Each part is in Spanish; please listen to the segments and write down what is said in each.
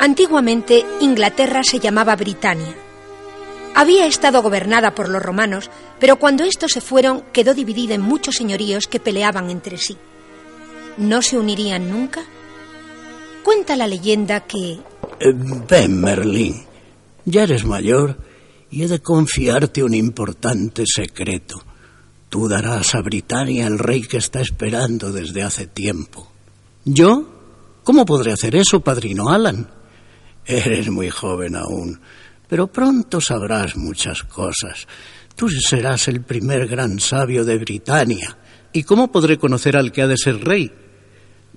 Antiguamente Inglaterra se llamaba Britania. Había estado gobernada por los romanos, pero cuando estos se fueron quedó dividida en muchos señoríos que peleaban entre sí. ¿No se unirían nunca? Cuenta la leyenda que... Eh, ven, Merlín. Ya eres mayor y he de confiarte un importante secreto. Tú darás a Britania el rey que está esperando desde hace tiempo. ¿Yo? ¿Cómo podré hacer eso, padrino Alan? Eres muy joven aún, pero pronto sabrás muchas cosas. Tú serás el primer gran sabio de Britania. ¿Y cómo podré conocer al que ha de ser rey?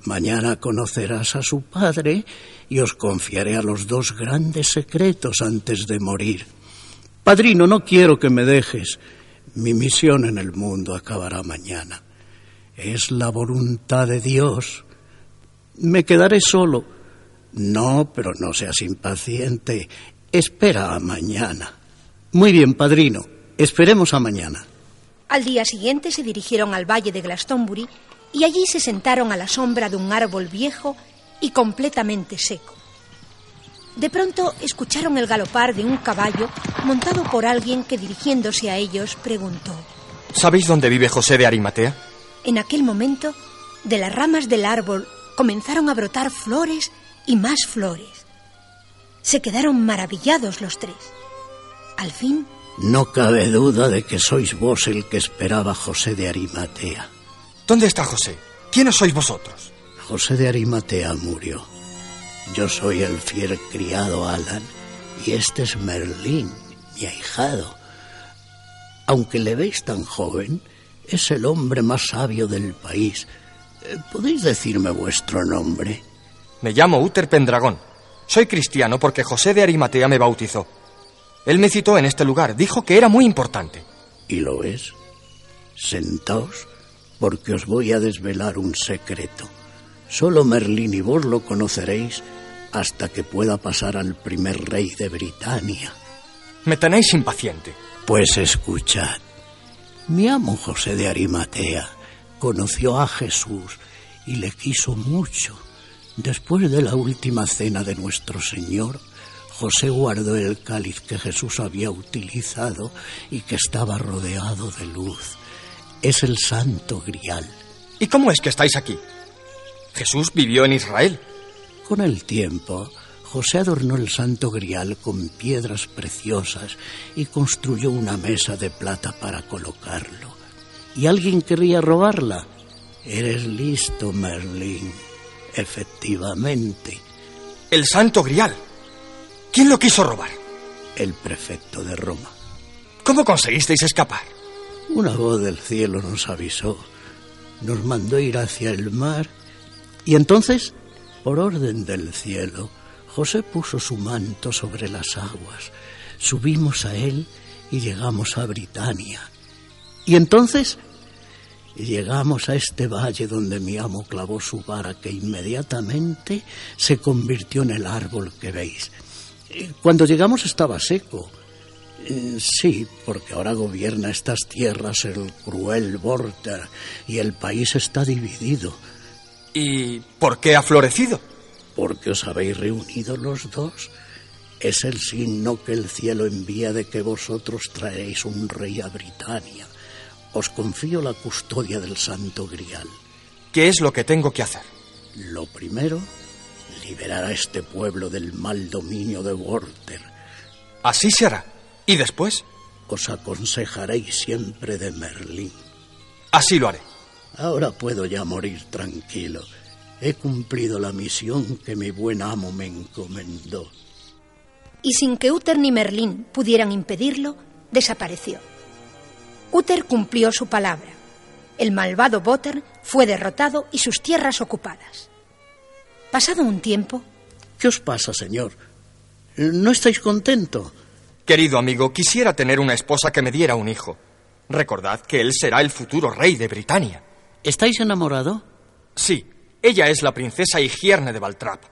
Mañana conocerás a su padre y os confiaré a los dos grandes secretos antes de morir. Padrino, no quiero que me dejes. Mi misión en el mundo acabará mañana. Es la voluntad de Dios. Me quedaré solo. No, pero no seas impaciente. Espera a mañana. Muy bien, padrino. Esperemos a mañana. Al día siguiente se dirigieron al valle de Glastonbury y allí se sentaron a la sombra de un árbol viejo y completamente seco. De pronto escucharon el galopar de un caballo montado por alguien que dirigiéndose a ellos preguntó ¿Sabéis dónde vive José de Arimatea? En aquel momento, de las ramas del árbol comenzaron a brotar flores y más flores. Se quedaron maravillados los tres. Al fin... No cabe duda de que sois vos el que esperaba José de Arimatea. ¿Dónde está José? ¿Quiénes sois vosotros? José de Arimatea murió. Yo soy el fiel criado Alan y este es Merlín, mi ahijado. Aunque le veis tan joven, es el hombre más sabio del país. Eh, ¿Podéis decirme vuestro nombre? Me llamo Uther Pendragón. Soy cristiano porque José de Arimatea me bautizó. Él me citó en este lugar, dijo que era muy importante. ¿Y lo es? Sentaos, porque os voy a desvelar un secreto. Solo Merlín y vos lo conoceréis hasta que pueda pasar al primer rey de Britania. Me tenéis impaciente. Pues escuchad. Mi amo José de Arimatea conoció a Jesús y le quiso mucho. Después de la última cena de nuestro Señor, José guardó el cáliz que Jesús había utilizado y que estaba rodeado de luz. Es el santo grial. ¿Y cómo es que estáis aquí? Jesús vivió en Israel. Con el tiempo, José adornó el santo grial con piedras preciosas y construyó una mesa de plata para colocarlo. ¿Y alguien quería robarla? Eres listo, Merlín. Efectivamente. El santo grial. ¿Quién lo quiso robar? El prefecto de Roma. ¿Cómo conseguisteis escapar? Una voz del cielo nos avisó. Nos mandó ir hacia el mar y entonces, por orden del cielo, José puso su manto sobre las aguas. Subimos a él y llegamos a Britania. Y entonces llegamos a este valle donde mi amo clavó su vara que inmediatamente se convirtió en el árbol que veis. Cuando llegamos estaba seco. Eh, Sí, porque ahora gobierna estas tierras el cruel Vorter y el país está dividido. ¿Y por qué ha florecido? Porque os habéis reunido los dos. Es el signo que el cielo envía de que vosotros traeréis un rey a Britania. Os confío la custodia del Santo Grial. ¿Qué es lo que tengo que hacer? Lo primero, liberar a este pueblo del mal dominio de Worter. Así se hará. ¿Y después? Os aconsejaréis siempre de Merlín. Así lo haré. Ahora puedo ya morir tranquilo. He cumplido la misión que mi buen amo me encomendó. Y sin que Uther ni Merlín pudieran impedirlo, desapareció. Uther cumplió su palabra. El malvado Botter fue derrotado y sus tierras ocupadas. Pasado un tiempo, ¿Qué os pasa, señor? ¿No estáis contento? Querido amigo, quisiera tener una esposa que me diera un hijo. Recordad que él será el futuro rey de Britania. ¿Estáis enamorado? Sí, ella es la princesa Higierne de Valtrap,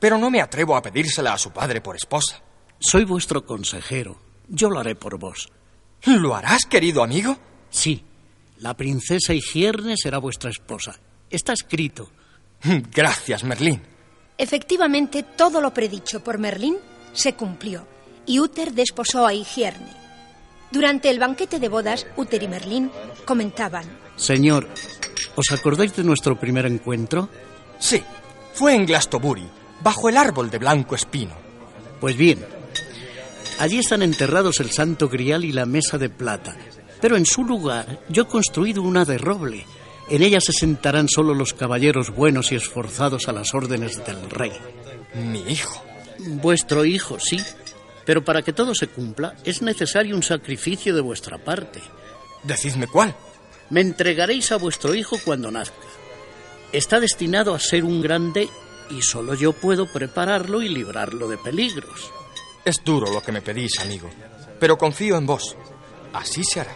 pero no me atrevo a pedírsela a su padre por esposa. Soy vuestro consejero. Yo lo haré por vos. ¿Lo harás, querido amigo? Sí, la princesa Higierne será vuestra esposa. Está escrito. Gracias, Merlín. Efectivamente, todo lo predicho por Merlín se cumplió y Uther desposó a Higierne. Durante el banquete de bodas, Uther y Merlín comentaban: Señor, ¿os acordáis de nuestro primer encuentro? Sí, fue en Glastonbury, bajo el árbol de blanco espino. Pues bien, allí están enterrados el santo grial y la mesa de plata, pero en su lugar yo he construido una de roble. En ella se sentarán solo los caballeros buenos y esforzados a las órdenes del rey. Mi hijo. Vuestro hijo, sí. Pero para que todo se cumpla es necesario un sacrificio de vuestra parte. Decidme cuál. Me entregaréis a vuestro hijo cuando nazca. Está destinado a ser un grande y solo yo puedo prepararlo y librarlo de peligros. Es duro lo que me pedís, amigo, pero confío en vos. Así se hará.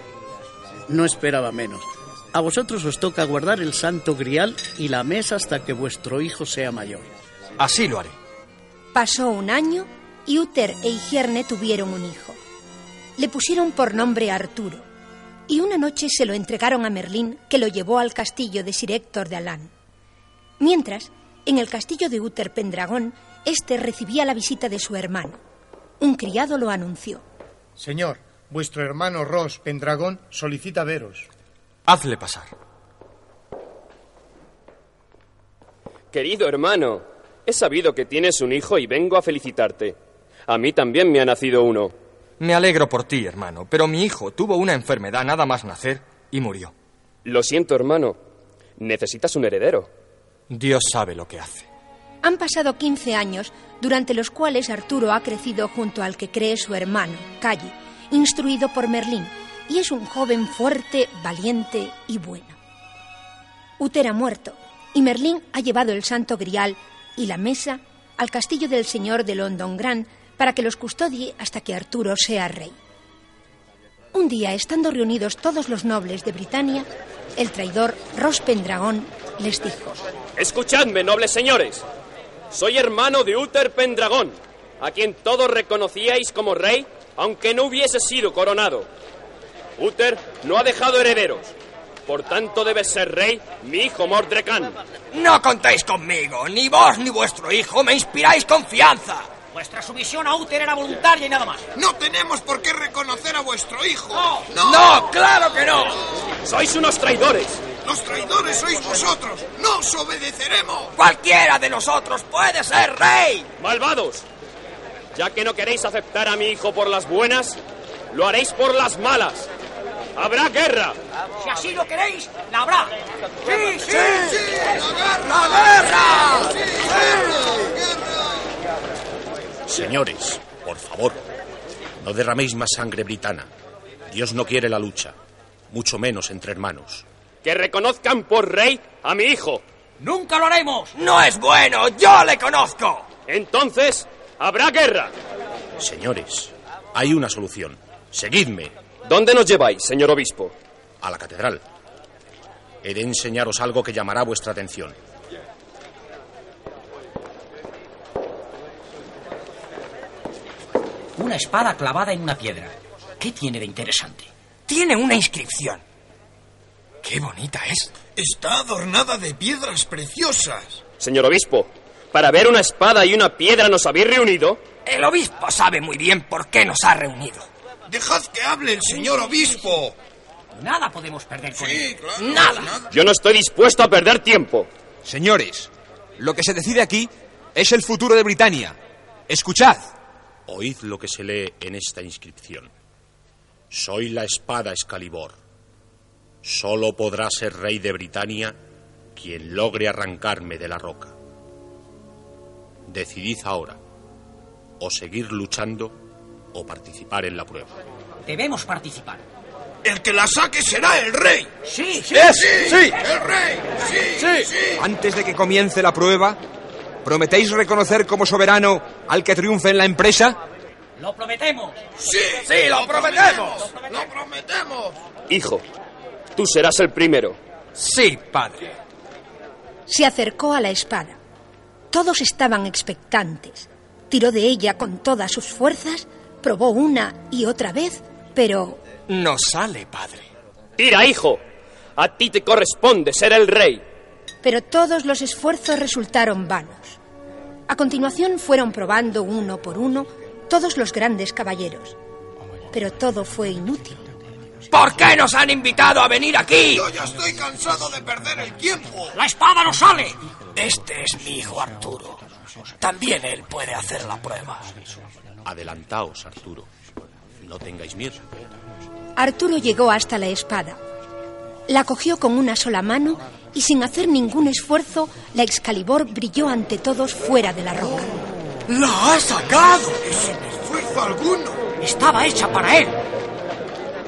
No esperaba menos. A vosotros os toca guardar el santo grial y la mesa hasta que vuestro hijo sea mayor. Así lo haré. Pasó un año y Uther e Higierne tuvieron un hijo. Le pusieron por nombre Arturo y una noche se lo entregaron a Merlín, que lo llevó al castillo de Sir Héctor de Alán. Mientras, en el castillo de Uther Pendragón, este recibía la visita de su hermano. Un criado lo anunció. Señor, vuestro hermano Ross Pendragón solicita veros. Hazle pasar. Querido hermano, he sabido que tienes un hijo y vengo a felicitarte. A mí también me ha nacido uno. Me alegro por ti, hermano, pero mi hijo tuvo una enfermedad nada más nacer y murió. Lo siento, hermano. Necesitas un heredero. Dios sabe lo que hace. Han pasado 15 años, durante los cuales Arturo ha crecido junto al que cree su hermano, Calle, instruido por Merlín, y es un joven fuerte, valiente y bueno. Uther ha muerto, y Merlín ha llevado el santo grial y la mesa al castillo del señor de London Grand para que los custodie hasta que Arturo sea rey. Un día, estando reunidos todos los nobles de Britania, el traidor Ross Pendragón les dijo: Escuchadme, nobles señores. Soy hermano de Uther Pendragón, a quien todos reconocíais como rey, aunque no hubiese sido coronado. Uther no ha dejado herederos. Por tanto, debe ser rey mi hijo Mordrecan. No contéis conmigo. Ni vos ni vuestro hijo me inspiráis confianza. Vuestra sumisión a Uther era voluntaria y nada más. No tenemos por qué reconocer a vuestro hijo. No, no claro que no. Sois unos traidores. Los traidores sois vosotros. No os obedeceremos. Cualquiera de nosotros puede ser rey. Malvados. Ya que no queréis aceptar a mi hijo por las buenas, lo haréis por las malas. Habrá guerra. Si así lo queréis, la habrá. Sí, sí. sí, la guerra. La guerra. Señores, por favor, no derraméis más sangre britana. Dios no quiere la lucha, mucho menos entre hermanos. Que reconozcan por rey a mi hijo. Nunca lo haremos. No es bueno, yo le conozco. Entonces, habrá guerra. Señores, hay una solución. Seguidme. ¿Dónde nos lleváis, señor obispo? A la catedral. He de enseñaros algo que llamará vuestra atención. Una espada clavada en una piedra. ¿Qué tiene de interesante? Tiene una inscripción. ¡Qué bonita es! Está adornada de piedras preciosas. Señor obispo, ¿para ver una espada y una piedra nos habéis reunido? El obispo sabe muy bien por qué nos ha reunido. Dejad que hable el señor obispo. Nada podemos perder con Sí, él. claro. Nada. Yo no estoy dispuesto a perder tiempo. Señores, lo que se decide aquí es el futuro de Britania. Escuchad. Oíd lo que se lee en esta inscripción. Soy la espada Excalibur. Solo podrá ser rey de Britania quien logre arrancarme de la roca. Decidid ahora, o seguir luchando o participar en la prueba. Debemos participar. El que la saque será el rey. Sí, sí. ¡Sí! El rey. Sí, sí. Antes de que comience la prueba, ¿prometéis reconocer como soberano al que triunfe en la empresa? Lo prometemos. Sí, Sí, lo prometemos. Lo prometemos. Hijo, tú serás el primero. Sí, padre. Se acercó a la espada. Todos estaban expectantes. Tiró de ella con todas sus fuerzas, probó una y otra vez, pero No sale, padre. Tira, hijo. A ti te corresponde ser el rey. pero todos los esfuerzos resultaron vanos. A continuación fueron probando uno por uno todos los grandes caballeros. Pero todo fue inútil. ¿Por qué nos han invitado a venir aquí? Yo ya estoy cansado de perder el tiempo. ¡La espada no sale! Este es mi hijo Arturo. También él puede hacer la prueba. Adelantaos, Arturo. No tengáis miedo. Arturo llegó hasta la espada. La cogió con una sola mano y sin hacer ningún esfuerzo, la Excalibur brilló ante todos fuera de la roca. ¡La ha sacado! Sin esfuerzo alguno. Estaba hecha para él.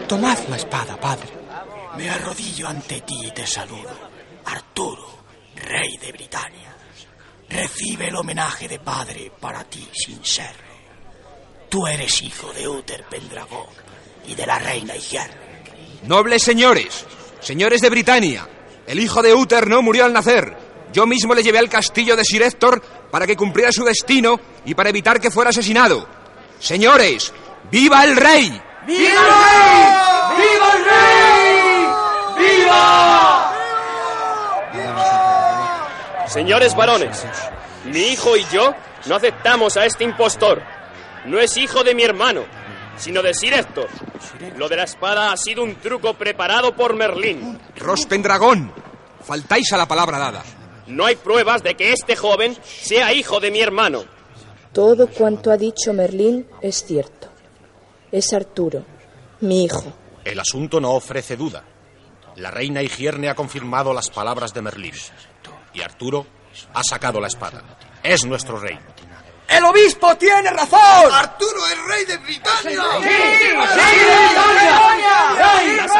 Tomad la espada, padre. Me arrodillo ante ti y te saludo. Arturo, rey de Britania. Recibe el homenaje de padre para ti sin serlo. Tú eres hijo de Uther Pendragón y de la reina Igiar. Nobles señores, señores de Britania, el hijo de Uther no murió al nacer. Yo mismo le llevé al castillo de Sir Héctor para que cumpliera su destino y para evitar que fuera asesinado. Señores, ¡viva el rey! ¡Viva el rey! ¡Viva el rey! ¡Viva! Señores varones, mi hijo y yo no aceptamos a este impostor. No es hijo de mi hermano, sino de Sir Héctor. Lo de la espada ha sido un truco preparado por Merlín. Rospendragón, faltáis a la palabra dada. No hay pruebas de que este joven sea hijo de mi hermano. Todo cuanto ha dicho Merlín es cierto. Es Arturo, mi hijo. El asunto no ofrece duda. La reina Higierne ha confirmado las palabras de Merlín. Y Arturo ha sacado la espada. Es nuestro rey. ¡El obispo tiene razón! ¡Arturo es rey de Britania!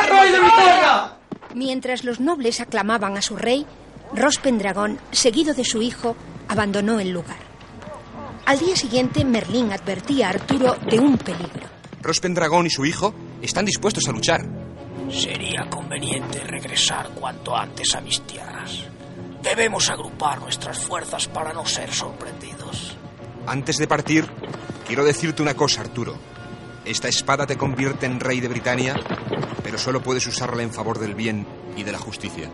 ¡Rey de Britania! Mientras los nobles aclamaban a su rey, Rospendragón, seguido de su hijo, abandonó el lugar. Al día siguiente, Merlín advertía a Arturo de un peligro. Rospendragón y su hijo están dispuestos a luchar. Sería conveniente regresar cuanto antes a mis tierras. Debemos agrupar nuestras fuerzas para no ser sorprendidos. Antes de partir, quiero decirte una cosa, Arturo. Esta espada te convierte en rey de Britania, pero solo puedes usarla en favor del bien y de la justicia.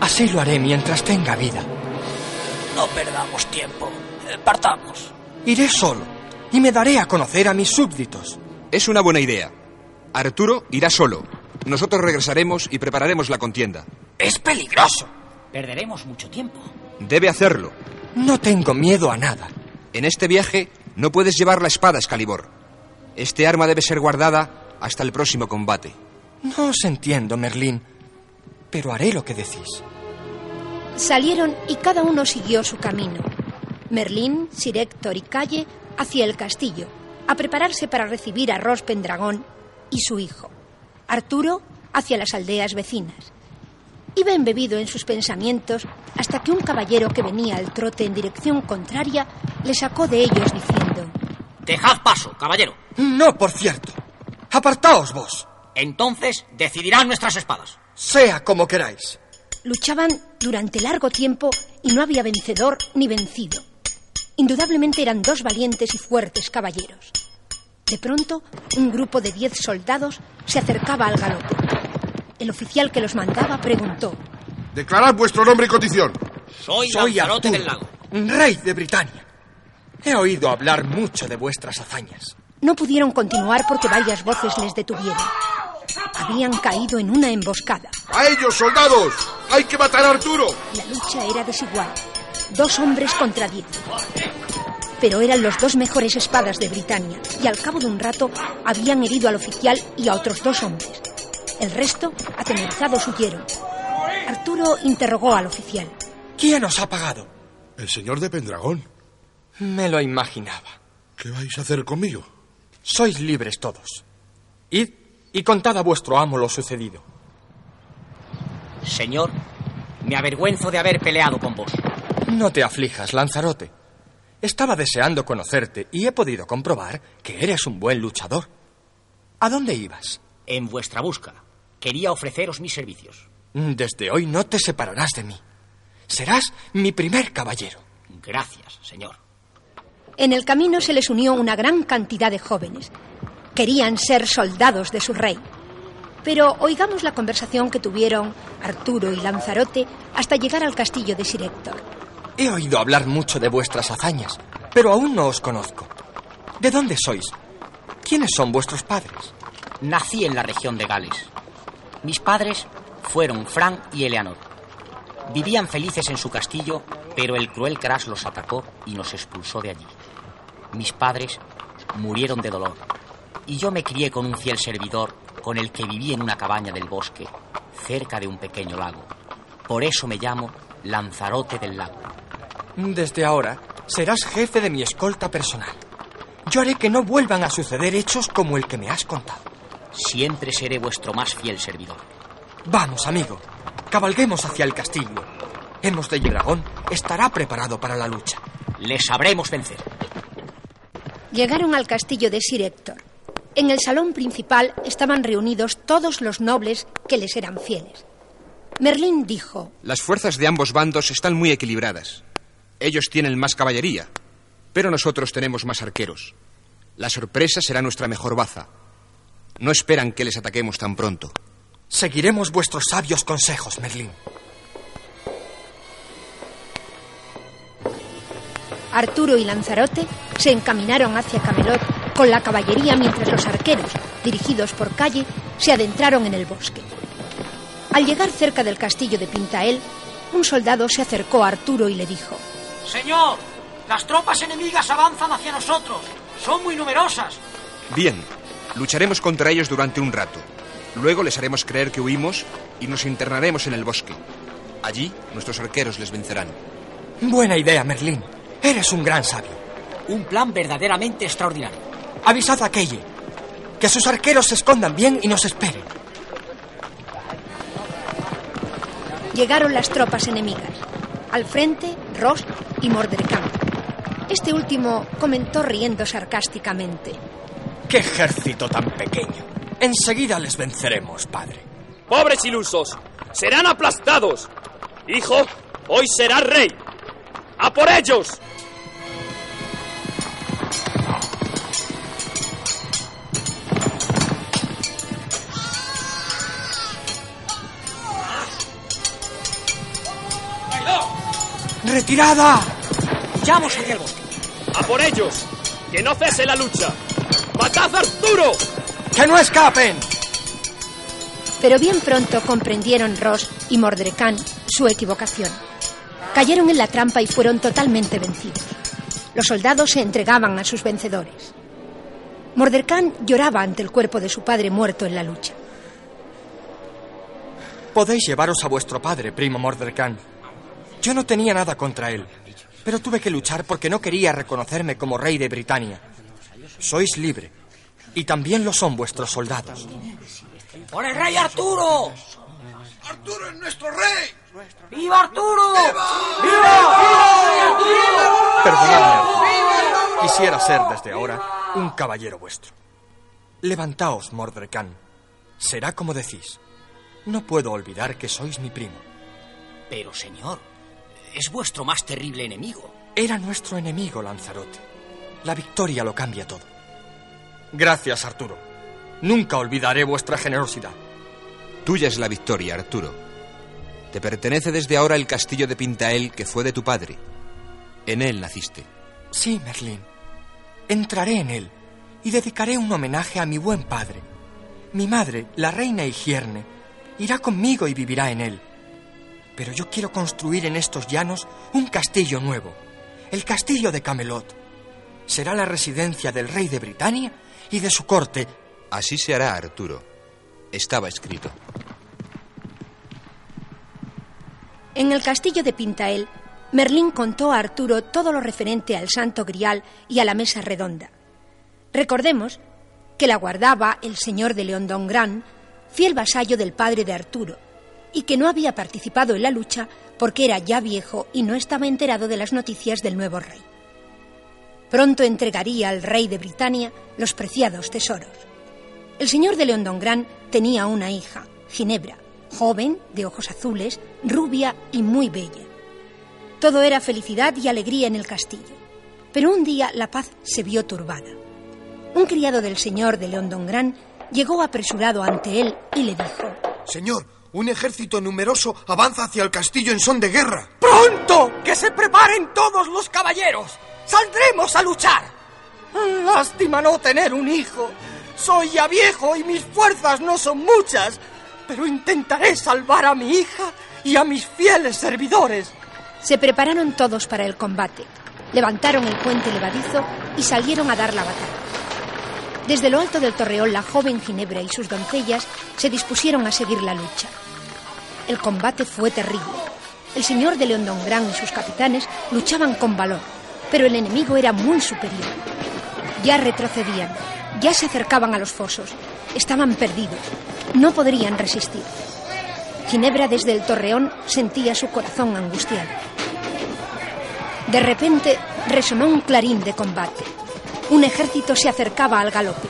Así lo haré mientras tenga vida. No perdamos tiempo. Eh, Partamos. Iré solo y me daré a conocer a mis súbditos. Es una buena idea. Arturo irá solo. Nosotros regresaremos y prepararemos la contienda. Es peligroso. Perderemos mucho tiempo. Debe hacerlo. No tengo miedo a nada. En este viaje no puedes llevar la espada, Excalibur. Este arma debe ser guardada hasta el próximo combate. No os entiendo, Merlín, pero haré lo que decís. Salieron y cada uno siguió su camino. Merlín, Sir Héctor y Calle hacia el castillo, a prepararse para recibir a Rospendragón y su hijo. Arturo hacia las aldeas vecinas. Iba embebido en sus pensamientos hasta que un caballero que venía al trote en dirección contraria le sacó de ellos diciendo: Dejad paso, caballero. No, por cierto. Apartaos vos. Entonces decidirán nuestras espadas. Sea como queráis. Luchaban durante largo tiempo y no había vencedor ni vencido. Indudablemente eran dos valientes y fuertes caballeros. De pronto, un grupo de diez soldados se acercaba al galope. El oficial que los mandaba preguntó: Declarad vuestro nombre y condición. Soy, Soy del Lago. rey de Britania. He oído hablar mucho de vuestras hazañas. No pudieron continuar porque varias voces les detuvieron. Habían caído en una emboscada. ¡A ellos, soldados! ¡Hay que matar a Arturo! La lucha era desigual. Dos hombres contra diez. Pero eran los dos mejores espadas de Britania y al cabo de un rato habían herido al oficial y a otros dos hombres. El resto, atemorizados, huyeron. Arturo interrogó al oficial. ¿Quién os ha pagado? El señor de Pendragón. Me lo imaginaba. ¿Qué vais a hacer conmigo? Sois libres todos. Id y contad a vuestro amo lo sucedido. Señor, me avergüenzo de haber peleado con vos. No te aflijas, Lanzarote. Estaba deseando conocerte y he podido comprobar que eres un buen luchador. ¿A dónde ibas? En vuestra busca, quería ofreceros mis servicios. Desde hoy no te separarás de mí. Serás mi primer caballero. Gracias, señor. En el camino se les unió una gran cantidad de jóvenes. Querían ser soldados de su rey. Pero oigamos la conversación que tuvieron Arturo y Lanzarote hasta llegar al castillo de Sir Héctor. He oído hablar mucho de vuestras hazañas, pero aún no os conozco. ¿De dónde sois? ¿Quiénes son vuestros padres? Nací en la región de Gales. Mis padres fueron Fran y Eleanor. Vivían felices en su castillo, pero el cruel Crash los atacó y nos expulsó de allí. Mis padres murieron de dolor y yo me crié con un fiel servidor con el que viví en una cabaña del bosque, cerca de un pequeño lago. Por eso me llamo Lanzarote del Lago. Desde ahora serás jefe de mi escolta personal. Yo haré que no vuelvan a suceder hechos como el que me has contado. Siempre seré vuestro más fiel servidor. Vamos, amigo. Cabalguemos hacia el castillo. Hemos de Dragón estará preparado para la lucha. Le sabremos vencer. Llegaron al castillo de Sir Héctor. En el salón principal estaban reunidos todos los nobles que les eran fieles. Merlín dijo, Las fuerzas de ambos bandos están muy equilibradas. Ellos tienen más caballería, pero nosotros tenemos más arqueros. La sorpresa será nuestra mejor baza. No esperan que les ataquemos tan pronto. Seguiremos vuestros sabios consejos, Merlín. Arturo y Lanzarote se encaminaron hacia Camelot con la caballería mientras los arqueros, dirigidos por calle, se adentraron en el bosque. Al llegar cerca del castillo de Pintael, un soldado se acercó a Arturo y le dijo: Señor, las tropas enemigas avanzan hacia nosotros. Son muy numerosas. Bien, lucharemos contra ellos durante un rato. Luego les haremos creer que huimos y nos internaremos en el bosque. Allí nuestros arqueros les vencerán. Buena idea, Merlín. Eres un gran sabio. Un plan verdaderamente extraordinario. Avisad a Kelle. Que sus arqueros se escondan bien y nos esperen. Llegaron las tropas enemigas. Al frente, Ross y Mordrecán. Este último comentó riendo sarcásticamente. ¡Qué ejército tan pequeño! Enseguida les venceremos, padre. Pobres ilusos, serán aplastados. Hijo, hoy serás rey. ¡A por ellos! ¡Retirada! ¡Llamos hacia el bosque! ¡A por ellos! ¡Que no cese la lucha! ¡Matad a Arturo! ¡Que no escapen! Pero bien pronto comprendieron Ross y Mordrecán su equivocación. Cayeron en la trampa y fueron totalmente vencidos. Los soldados se entregaban a sus vencedores. Mordecán lloraba ante el cuerpo de su padre muerto en la lucha. Podéis llevaros a vuestro padre, primo Mordecán. Yo no tenía nada contra él, pero tuve que luchar porque no quería reconocerme como rey de Britania. Sois libre, y también lo son vuestros soldados. ¡Por el rey Arturo! ¡Arturo es nuestro rey! ¡Viva Arturo! Perdonadme, quisiera ser desde ahora un caballero vuestro. Levantaos, Mordrecán. Será como decís. No puedo olvidar que sois mi primo. Pero, señor, es vuestro más terrible enemigo. Era nuestro enemigo, Lanzarote. La victoria lo cambia todo. Gracias, Arturo. Nunca olvidaré vuestra generosidad. Tuya es la victoria, Arturo. Te pertenece desde ahora el castillo de Pintael que fue de tu padre. En él naciste. Sí, Merlín. Entraré en él y dedicaré un homenaje a mi buen padre. Mi madre, la reina Higierne, irá conmigo y vivirá en él. Pero yo quiero construir en estos llanos un castillo nuevo, el castillo de Camelot. Será la residencia del rey de Britania y de su corte. Así se hará, Arturo. Estaba escrito. En el castillo de Pintael, Merlín contó a Arturo todo lo referente al Santo Grial y a la mesa redonda. Recordemos que la guardaba el señor de León Don Gran, fiel vasallo del padre de Arturo, y que no había participado en la lucha porque era ya viejo y no estaba enterado de las noticias del nuevo rey. Pronto entregaría al rey de Britania los preciados tesoros. El señor de León Don Gran tenía una hija, Ginebra, joven, de ojos azules, rubia y muy bella. Todo era felicidad y alegría en el castillo. Pero un día la paz se vio turbada. Un criado del señor de León Don Gran llegó apresurado ante él y le dijo: Señor, Un ejército numeroso avanza hacia el castillo en son de guerra. ¡Pronto! ¡Que se preparen todos los caballeros! ¡Saldremos a luchar! Lástima no tener un hijo. Soy ya viejo y mis fuerzas no son muchas, pero intentaré salvar a mi hija y a mis fieles servidores. Se prepararon todos para el combate. Levantaron el puente levadizo y salieron a dar la batalla. Desde lo alto del torreón, la joven Ginebra y sus doncellas se dispusieron a seguir la lucha. El combate fue terrible. El señor de Leondongrán y sus capitanes luchaban con valor, pero el enemigo era muy superior. Ya retrocedían, ya se acercaban a los fosos, estaban perdidos, no podrían resistir. Ginebra desde el torreón sentía su corazón angustiado. De repente resonó un clarín de combate. Un ejército se acercaba al galope.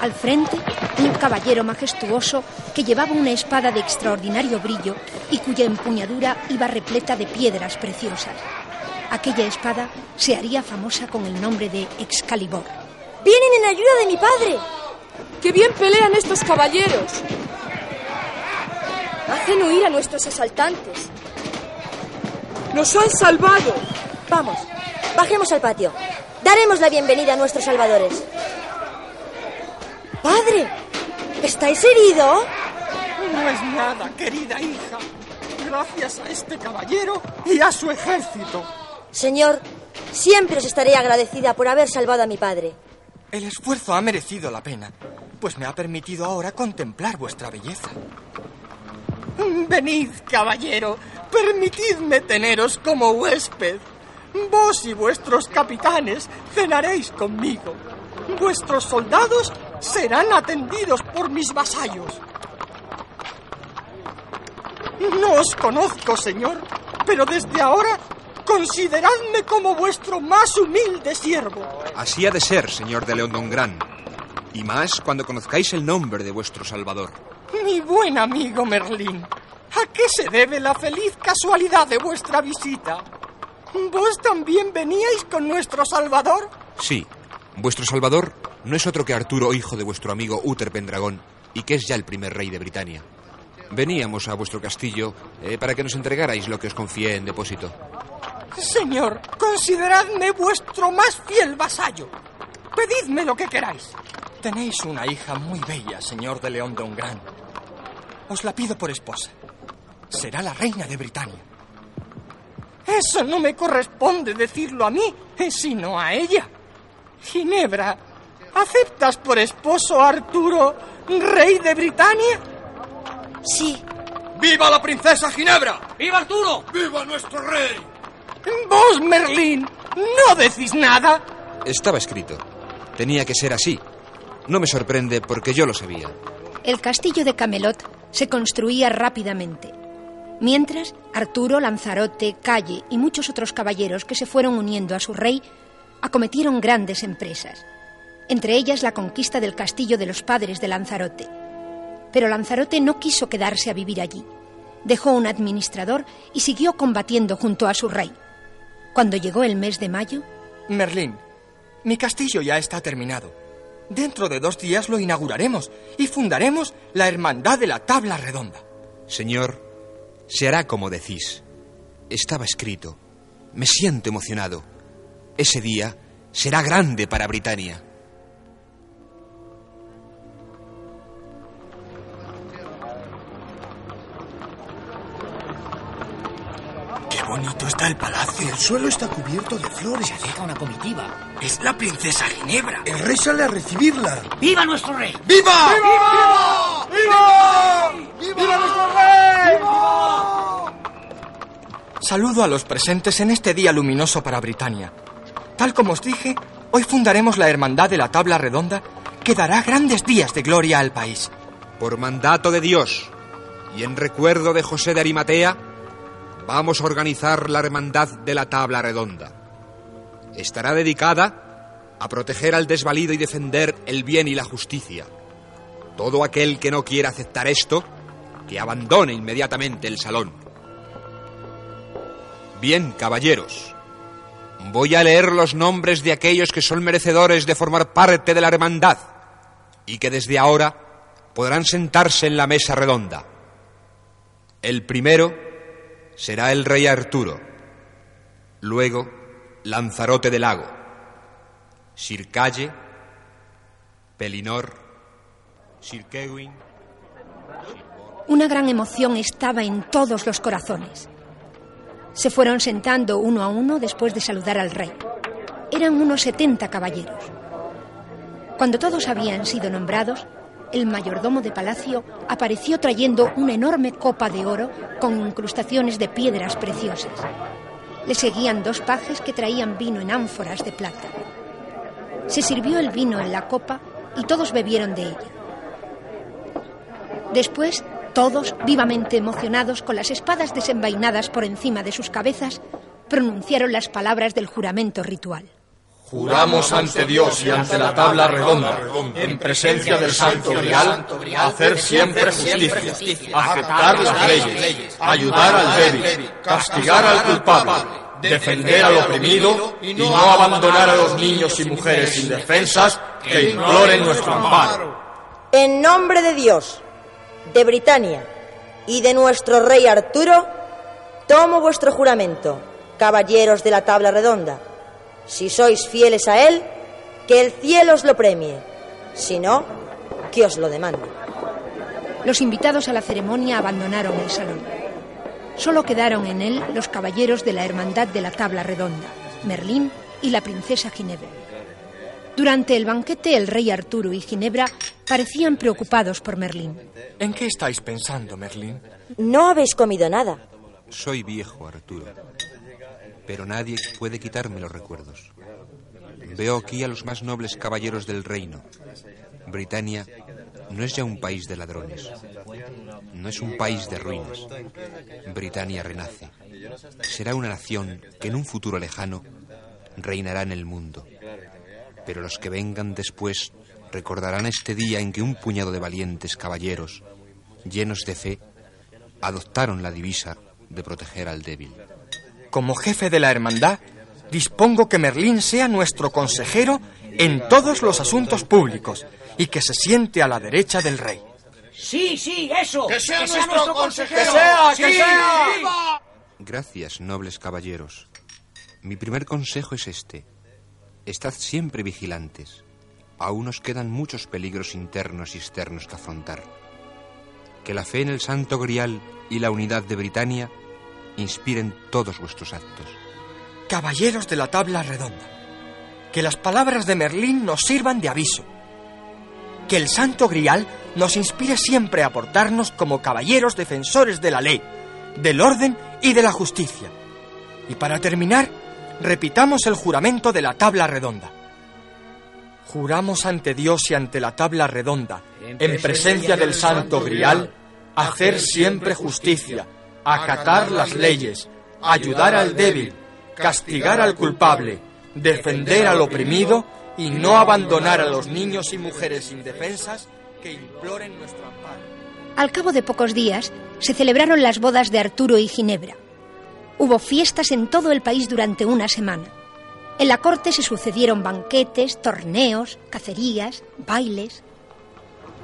Al frente, un caballero majestuoso que llevaba una espada de extraordinario brillo y cuya empuñadura iba repleta de piedras preciosas. Aquella espada se haría famosa con el nombre de Excalibur. ¡Vienen en ayuda de mi padre! ¡Qué bien pelean estos caballeros! Hacen huir a nuestros asaltantes. ¡Nos han salvado! Vamos, bajemos al patio. Daremos la bienvenida a nuestros salvadores. ¡Padre! ¿Estáis herido? No es nada, querida hija. Gracias a este caballero y a su ejército. Señor, siempre os estaré agradecida por haber salvado a mi padre. El esfuerzo ha merecido la pena, pues me ha permitido ahora contemplar vuestra belleza. Venid, caballero, permitidme teneros como huésped. Vos y vuestros capitanes cenaréis conmigo. Vuestros soldados serán atendidos por mis vasallos. No os conozco, señor, pero desde ahora consideradme como vuestro más humilde siervo. Así ha de ser, señor de León Don Gran. Y más cuando conozcáis el nombre de vuestro Salvador. Mi buen amigo Merlín, ¿a qué se debe la feliz casualidad de vuestra visita? ¿Vos también veníais con nuestro Salvador? Sí, vuestro Salvador no es otro que Arturo, hijo de vuestro amigo Uther Pendragón, y que es ya el primer rey de Britania. Veníamos a vuestro castillo eh, para que nos entregarais lo que os confié en depósito. Señor, consideradme vuestro más fiel vasallo. Pedidme lo que queráis. Tenéis una hija muy bella, señor de León de Gran. Os la pido por esposa. Será la reina de Britania. Eso no me corresponde decirlo a mí, sino a ella. Ginebra, ¿aceptas por esposo a Arturo, rey de Britania? Sí. ¡Viva la princesa Ginebra! ¡Viva Arturo! ¡Viva nuestro rey! Vos, Merlín, ¿no decís nada? Estaba escrito. Tenía que ser así. No me sorprende porque yo lo sabía. El castillo de Camelot se construía rápidamente. Mientras, Arturo, Lanzarote, Calle y muchos otros caballeros que se fueron uniendo a su rey acometieron grandes empresas, entre ellas la conquista del castillo de los padres de Lanzarote. Pero Lanzarote no quiso quedarse a vivir allí. Dejó un administrador y siguió combatiendo junto a su rey. Cuando llegó el mes de mayo... Merlín, mi castillo ya está terminado. Dentro de dos días lo inauguraremos y fundaremos la Hermandad de la Tabla Redonda. Señor, se hará como decís. Estaba escrito. Me siento emocionado. Ese día será grande para Britania. Bonito está el palacio. El suelo está cubierto de flores. Se acerca una comitiva. Es la princesa Ginebra. El rey sale a recibirla. ¡Viva nuestro rey! ¡Viva! ¡Viva! ¡Viva! ¡Viva, ¡Viva nuestro rey! ¡Viva! Saludo a los presentes en este día luminoso para Britania. Tal como os dije, hoy fundaremos la Hermandad de la Tabla Redonda que dará grandes días de gloria al país. Por mandato de Dios y en recuerdo de José de Arimatea, vamos a organizar la Hermandad de la Tabla Redonda. Estará dedicada a proteger al desvalido y defender el bien y la justicia. Todo aquel que no quiera aceptar esto, que abandone inmediatamente el salón. Bien, caballeros, voy a leer los nombres de aquellos que son merecedores de formar parte de la hermandad y que desde ahora podrán sentarse en la mesa redonda. El primero será el rey Arturo, luego Lanzarote del Lago, Sir Calle, Pelinor, Sir Kewin. Una gran emoción estaba en todos los corazones. Se fueron sentando uno a uno después de saludar al rey. Eran unos 70 caballeros. Cuando todos habían sido nombrados, el mayordomo de palacio apareció trayendo una enorme copa de oro con incrustaciones de piedras preciosas. Le seguían dos pajes que traían vino en ánforas de plata. Se sirvió el vino en la copa y todos bebieron de ella. Después, todos, vivamente emocionados, con las espadas desenvainadas por encima de sus cabezas, pronunciaron las palabras del juramento ritual. Juramos ante Dios y ante la tabla redonda, en presencia del Santo Grial, hacer siempre justicia, aceptar las leyes, ayudar al débil, castigar al culpable, defender al oprimido y no abandonar a los niños y mujeres indefensas que imploren nuestro amparo. En nombre de Dios, de Britania y de nuestro rey Arturo, tomo vuestro juramento, caballeros de la tabla redonda. Si sois fieles a él, que el cielo os lo premie. Si no, que os lo demande. Los invitados a la ceremonia abandonaron el salón. Solo quedaron en él los caballeros de la Hermandad de la Tabla Redonda, Merlín y la princesa Ginebra. Durante el banquete, el rey Arturo y Ginebra parecían preocupados por Merlín. ¿En qué estáis pensando, Merlín? No habéis comido nada. Soy viejo, Arturo, pero nadie puede quitarme los recuerdos. Veo aquí a los más nobles caballeros del reino. Britania no es ya un país de ladrones, no es un país de ruinas. Britania renace. Será una nación que en un futuro lejano reinará en el mundo. Pero los que vengan después recordarán este día en que un puñado de valientes caballeros, llenos de fe, adoptaron la divisa de proteger al débil. Como jefe de la hermandad, dispongo que Merlín sea nuestro consejero en todos los asuntos públicos y que se siente a la derecha del rey. Sí, sí, eso. Que sea nuestro consejero. Que sea, que Sí, sea. Gracias, nobles caballeros. Mi primer consejo es este. Estad siempre vigilantes. Aún nos quedan muchos peligros internos y externos que afrontar. Que la fe en el Santo Grial y la unidad de Britania inspiren todos vuestros actos. Caballeros de la tabla redonda, que las palabras de Merlín nos sirvan de aviso. Que el Santo Grial nos inspire siempre a portarnos como caballeros defensores de la ley, del orden y de la justicia. Y para terminar, repitamos el juramento de la tabla redonda. Juramos ante Dios y ante la tabla redonda, en presencia del Santo Grial, hacer siempre justicia, acatar las leyes, ayudar al débil, castigar al culpable, defender al oprimido y no abandonar a los niños y mujeres indefensas que imploren nuestro amparo. Al cabo de pocos días, se celebraron las bodas de Arturo y Ginebra. Hubo fiestas en todo el país durante una semana. En la corte se sucedieron banquetes, torneos, cacerías, bailes.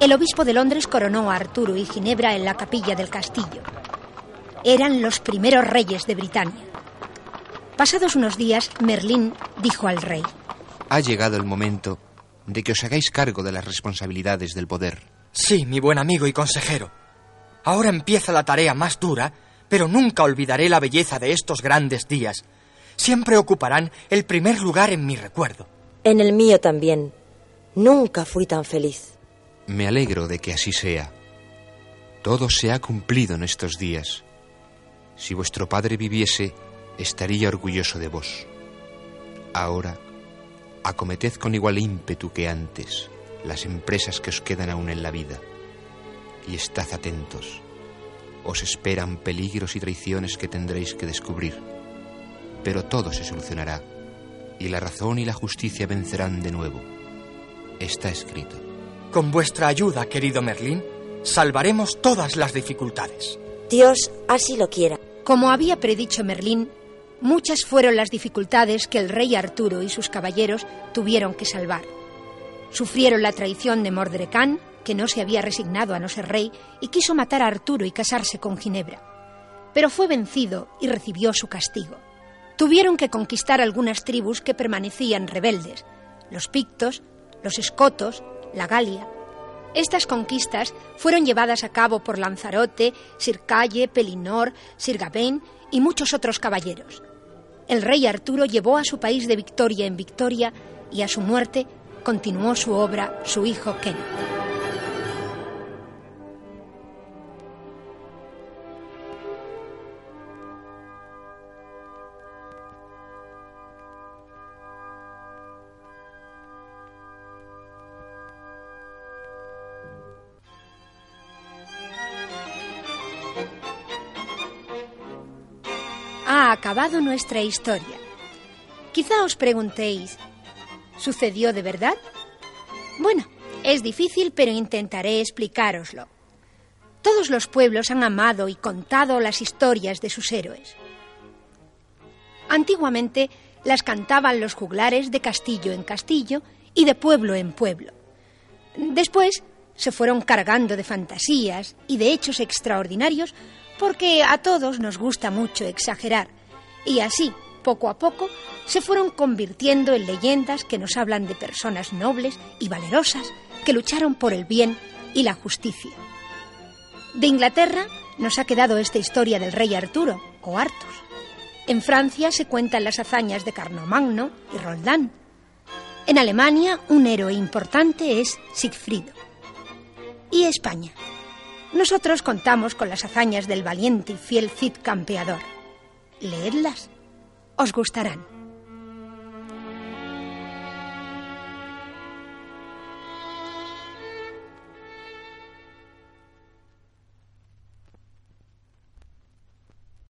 El obispo de Londres coronó a Arturo y Ginebra en la capilla del castillo. Eran los primeros reyes de Britania. Pasados unos días, Merlín dijo al rey. Ha llegado el momento de que os hagáis cargo de las responsabilidades del poder. Sí, mi buen amigo y consejero. Ahora empieza la tarea más dura, pero nunca olvidaré la belleza de estos grandes días. Siempre ocuparán el primer lugar en mi recuerdo. En el mío también. Nunca fui tan feliz. Me alegro de que así sea. Todo se ha cumplido en estos días. Si vuestro padre viviese, estaría orgulloso de vos. Ahora, acometed con igual ímpetu que antes las empresas que os quedan aún en la vida. Y estad atentos. Os esperan peligros y traiciones que tendréis que descubrir. Pero todo se solucionará, y la razón y la justicia vencerán de nuevo. Está escrito. Con vuestra ayuda, querido Merlín, salvaremos todas las dificultades. Dios así lo quiera. Como había predicho Merlín, muchas fueron las dificultades que el rey Arturo y sus caballeros tuvieron que salvar. Sufrieron la traición de Mordrecán, que no se había resignado a no ser rey y quiso matar a Arturo y casarse con Ginebra. pero fue vencido y recibió su castigo. Tuvieron que conquistar algunas tribus que permanecían rebeldes, los pictos, los escotos, la Galia. Estas conquistas fueron llevadas a cabo por Lanzarote, Sircalle, Pelinor, Sir Gawain y muchos otros caballeros. El rey Arturo llevó a su país de victoria en victoria y a su muerte continuó su obra su hijo Kenneth. Acabado nuestra historia. Quizá os preguntéis, ¿sucedió de verdad? Bueno, es difícil, pero intentaré explicároslo. Todos los pueblos han amado y contado las historias de sus héroes. Antiguamente las cantaban los juglares de castillo en castillo y de pueblo en pueblo. Después se fueron cargando de fantasías y de hechos extraordinarios porque a todos nos gusta mucho exagerar, y así, poco a poco, se fueron convirtiendo en leyendas que nos hablan de personas nobles y valerosas que lucharon por el bien y la justicia. De Inglaterra nos ha quedado esta historia del rey Arturo, o Artus. En Francia se cuentan las hazañas de Carlomagno y Roldán. En Alemania, un héroe importante es Siegfried. ¿Y España? Nosotros contamos con las hazañas del valiente y fiel Cid Campeador. Leedlas. Os gustarán.